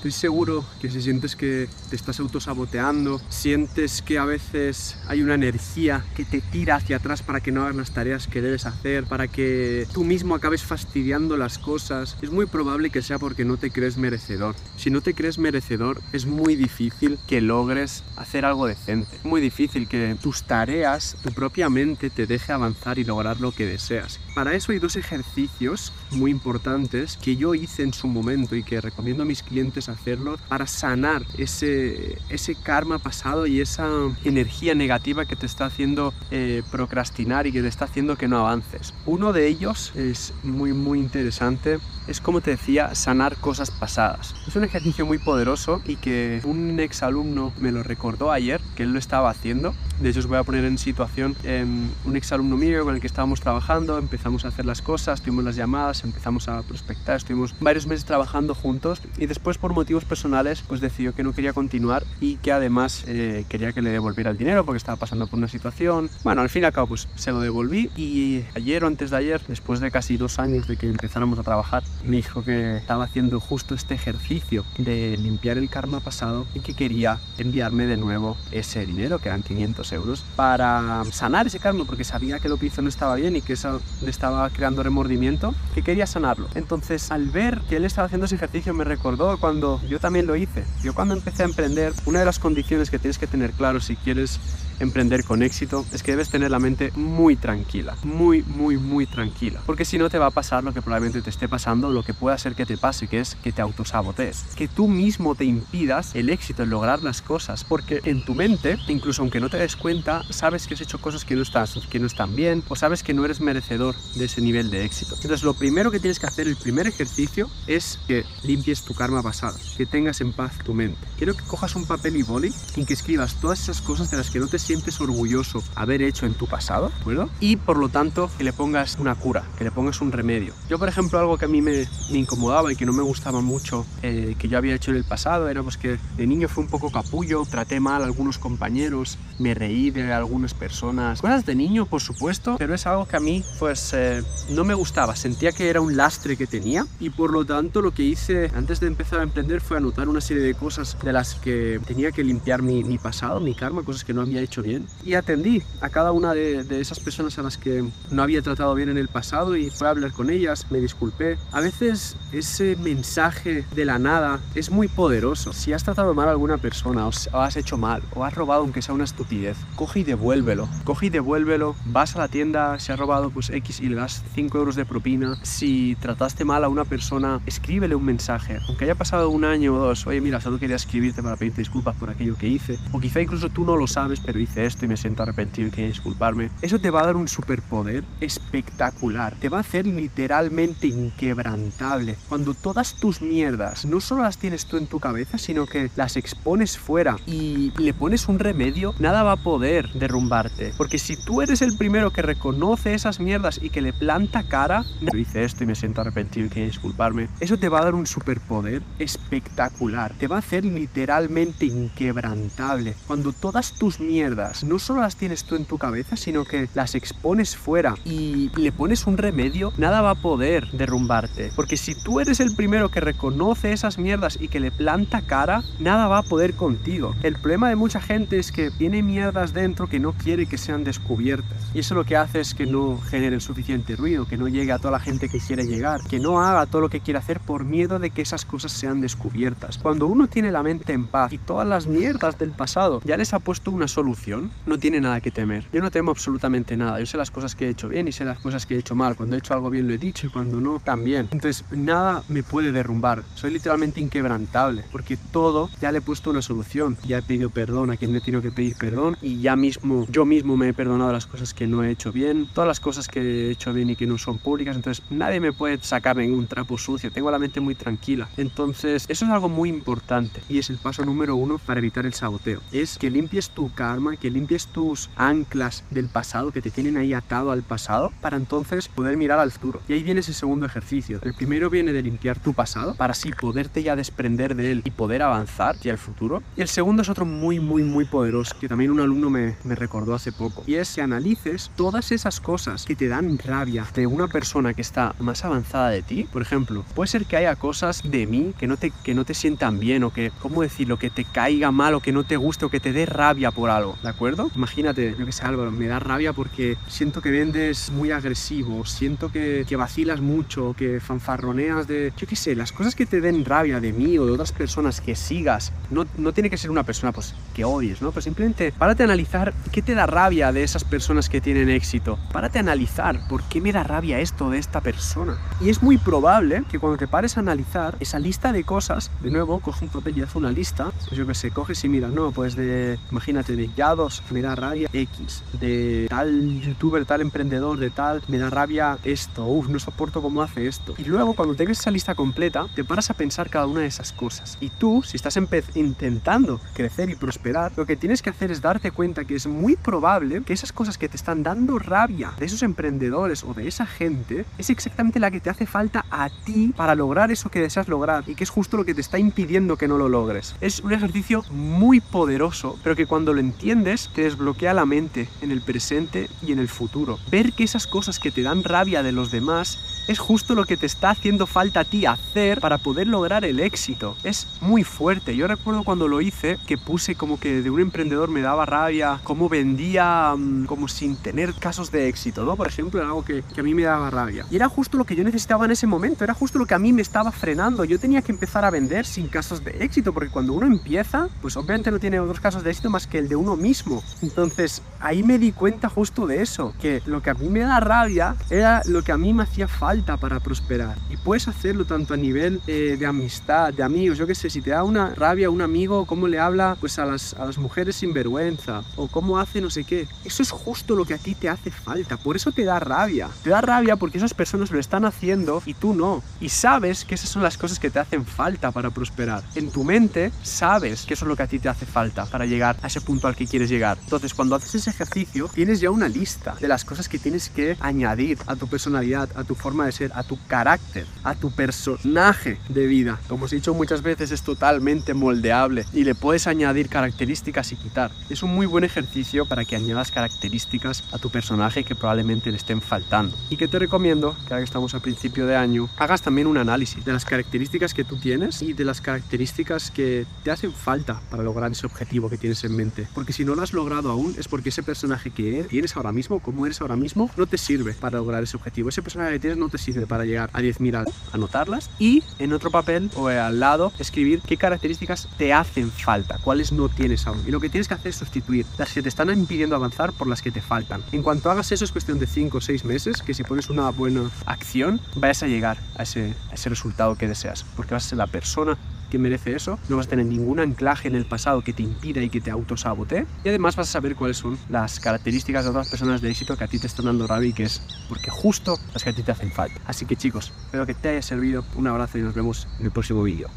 Estoy seguro que si sientes que te estás autosaboteando, sientes que a veces hay una energía que te tira hacia atrás para que no hagas las tareas que debes hacer, para que tú mismo acabes fastidiando las cosas, es muy probable que sea porque no te crees merecedor. Si no te crees merecedor, es muy difícil que logres hacer algo decente. Es muy difícil que tus tareas, tu propia mente te deje avanzar y lograr lo que deseas. Para eso hay dos ejercicios muy importantes que yo hice en su momento y que recomiendo a mis clientes hacerlo para sanar ese, ese karma pasado y esa energía negativa que te está haciendo eh, procrastinar y que te está haciendo que no avances. Uno de ellos es muy muy interesante, es como te decía, sanar cosas pasadas. Es un ejercicio muy poderoso y que un ex alumno me lo recordó ayer, que él lo estaba haciendo. De hecho os voy a poner en situación em, un ex alumno mío con el que estábamos trabajando, empezamos a hacer las cosas, tuvimos las llamadas, empezamos a prospectar, estuvimos varios meses trabajando juntos y después por motivos personales pues decidió que no quería continuar y que además eh, quería que le devolviera el dinero porque estaba pasando por una situación. Bueno, al fin y al cabo pues se lo devolví y ayer o antes de ayer, después de casi dos años de que empezáramos a trabajar, me dijo que estaba haciendo justo este ejercicio de limpiar el karma pasado y que quería enviarme de nuevo ese dinero, que eran 500 euros, para sanar ese karma porque sabía que lo que hizo no estaba bien y que eso le estaba creando remordimiento, que quería sanarlo. Entonces, al ver que él estaba haciendo ese ejercicio, me recordó cuando yo también lo hice. Yo cuando empecé a emprender, una de las condiciones que tienes que tener claro si quieres emprender con éxito es que debes tener la mente muy tranquila, muy, muy, muy tranquila. Porque si no te va a pasar lo que probablemente te esté pasando, lo que pueda ser que te pase, que es que te autosabotees. Que tú mismo te impidas el éxito en lograr las cosas. Porque en tu mente, incluso aunque no te des cuenta, sabes que has hecho cosas que no, estás, que no están bien o sabes que no eres merecedor de ese nivel de éxito. Entonces lo primero que tienes que hacer, el primer ejercicio, es que limpies tu karma pasado, que tengas en paz tu mente. Quiero que cojas un papel y boli y que escribas todas esas cosas de las que no te sientes orgulloso haber hecho en tu pasado, ¿de acuerdo? Y por lo tanto que le pongas una cura, que le pongas un remedio. Yo, por ejemplo, algo que a mí me, me incomodaba y que no me gustaba mucho eh, que yo había hecho en el pasado era pues que de niño fue un poco capullo, traté mal a algunos compañeros, me reí de algunas personas. Cosas de niño, por supuesto, pero es algo que a mí pues eh, no me gustaba. Sentía que era un lastre que tenía y por lo tanto lo que hice antes de empezar a emprender fue anotar una serie de cosas de las que tenía que limpiar mi, mi pasado, mi karma, cosas que no había hecho bien. Y atendí a cada una de, esas personas a las que no había tratado bien en el pasado y fue a hablar con ellas, me disculpé. A veces ese mensaje de la nada es muy poderoso. Si has tratado mal a alguna persona o, o has hecho mal o has robado aunque sea una estupidez, coge y devuélvelo. Coge y devuélvelo. Vas a la tienda, se ha robado pues X y le das 5 euros de propina. Si trataste mal a una persona, escríbele un mensaje. Aunque haya pasado un año o dos, oye mira, solo quería escribirte para pedirte disculpas por aquello que hice. O quizá incluso tú no lo sabes, pero hice esto y me siento arrepentido y quiero disculparme. Eso te va a dar un superpoder espectacular. Te va a hacer literalmente inquebrantable. Cuando todas tus mierdas no solo las tienes tú en tu cabeza, sino que las expones fuera y le pones un remedio, nada va a poder derrumbarte. Porque si tú eres el primero que reconoce esas mierdas y que le planta cara, yo hice esto y me siento arrepentido y quiero disculparme. Eso te va a dar un superpoder espectacular. Te va a hacer literalmente inquebrantable. Cuando todas tus mierdas no solo las tienes tú en tu cabeza, sino que las expones fuera y le pones un remedio, nada va a poder derrumbarte. Porque si tú eres el primero que reconoce esas mierdas y que le planta cara, nada va a poder contigo. El problema de mucha gente es que tiene mierdas dentro que no quiere que sean descubiertas. Y eso lo que hace es que no genere suficiente ruido, que no llegue a toda la gente que quiere llegar, que no haga todo lo que quiere hacer por miedo de que esas cosas sean descubiertas. Cuando uno tiene la mente en paz y todas las mierdas del pasado ya les ha puesto una solución, no tiene nada que temer. Yo no temo absolutamente nada. Yo sé las cosas que he hecho bien y sé las cosas que he hecho mal. Cuando he hecho algo bien lo he dicho y cuando no, también. Entonces, nada me puede derrumbar. Soy literalmente inquebrantable porque todo ya le he puesto una solución. Ya he pedido perdón a quien he tenido que pedir perdón y ya mismo, yo mismo me he perdonado las cosas que no he hecho bien, todas las cosas que he hecho bien y que no son públicas. Entonces, nadie me puede sacar ningún trapo sucio. Tengo la mente muy tranquila. Entonces, eso es algo muy importante y es el paso número uno para evitar el saboteo. Es que limpies tu karma que limpies tus anclas del pasado que te tienen ahí atado al pasado para entonces poder mirar al futuro. Y ahí viene ese segundo ejercicio. El primero viene de limpiar tu pasado para así poderte ya desprender de él y poder avanzar hacia el futuro. Y el segundo es otro muy, muy, muy poderoso que también un alumno me, me recordó hace poco. Y es que analices todas esas cosas que te dan rabia de una persona que está más avanzada de ti. Por ejemplo, puede ser que haya cosas de mí que no te, que no te sientan bien o que, ¿cómo decirlo? Que te caiga mal o que no te guste o que te dé rabia por algo, ¿de acuerdo? Imagínate, yo que sé, Álvaro, me da rabia porque siento que vendes muy agresivo, siento que, que vacilas mucho, que fanfarroneas de, yo qué sé, las cosas que te den rabia de mí o de otras personas que sigas, no, no tiene que ser una persona pues que odies, ¿no? Pues simplemente párate a analizar qué te da rabia de esas personas que tienen éxito. Párate a analizar por qué me da rabia esto de esta persona. Y es muy probable que cuando te pares a analizar esa lista de cosas, de nuevo, coge un papel y haz una lista, pues yo que sé, coges y mira, no, pues de, imagínate, de ya me da rabia X, de tal youtuber, tal emprendedor, de tal, me da rabia esto, uff, no soporto cómo hace esto. Y luego cuando tengas esa lista completa, te paras a pensar cada una de esas cosas. Y tú, si estás intentando crecer y prosperar, lo que tienes que hacer es darte cuenta que es muy probable que esas cosas que te están dando rabia de esos emprendedores o de esa gente es exactamente la que te hace falta a ti para lograr eso que deseas lograr y que es justo lo que te está impidiendo que no lo logres. Es un ejercicio muy poderoso, pero que cuando lo entiendes te desbloquea la mente en el presente y en el futuro. Ver que esas cosas que te dan rabia de los demás es justo lo que te está haciendo falta a ti hacer para poder lograr el éxito. Es muy fuerte. Yo recuerdo cuando lo hice que puse como que de un emprendedor me daba rabia, cómo vendía um, como sin tener casos de éxito, ¿no? Por ejemplo, era algo que, que a mí me daba rabia. Y era justo lo que yo necesitaba en ese momento, era justo lo que a mí me estaba frenando. Yo tenía que empezar a vender sin casos de éxito, porque cuando uno empieza, pues obviamente no tiene otros casos de éxito más que el de uno mismo. Entonces, ahí me di cuenta justo de eso, que lo que a mí me da rabia era lo que a mí me hacía falta para prosperar. Y puedes hacerlo tanto a nivel eh, de amistad, de amigos, yo qué sé, si te da una rabia un amigo, cómo le habla pues a las, a las mujeres sin vergüenza, o cómo hace no sé qué. Eso es justo lo que a ti te hace falta, por eso te da rabia. Te da rabia porque esas personas lo están haciendo y tú no. Y sabes que esas son las cosas que te hacen falta para prosperar. En tu mente sabes que eso es lo que a ti te hace falta para llegar a ese punto al que quieres llegar. Entonces, cuando haces ese ejercicio, tienes ya una lista de las cosas que tienes que añadir a tu personalidad, a tu forma de ser, a tu carácter, a tu personaje de vida. Como os he dicho muchas veces, es totalmente moldeable y le puedes añadir características y quitar. Es un muy buen ejercicio para que añadas características a tu personaje que probablemente le estén faltando. Y que te recomiendo, que ahora que estamos a principio de año, hagas también un análisis de las características que tú tienes y de las características que te hacen falta para lograr ese objetivo que tienes en mente. Porque si no lo has logrado aún, es porque ese personaje que tienes ahora mismo, como eres ahora mismo, no te sirve para lograr ese objetivo. Ese personaje que tienes no te sirve para llegar a 10.000 anotarlas y en otro papel o al lado escribir qué características te hacen falta, cuáles no tienes aún. Y lo que tienes que hacer es sustituir las que te están impidiendo avanzar por las que te faltan. En cuanto hagas eso es cuestión de 5 o 6 meses, que si pones una buena acción, vayas a llegar a ese, a ese resultado que deseas, porque vas a ser la persona que merece eso, no vas a tener ningún anclaje en el pasado que te impida y que te autosabotee y además vas a saber cuáles son las características de otras personas de éxito que a ti te están dando rabia y que es porque justo las que a ti te hacen falta. Así que chicos, espero que te haya servido, un abrazo y nos vemos en el próximo vídeo.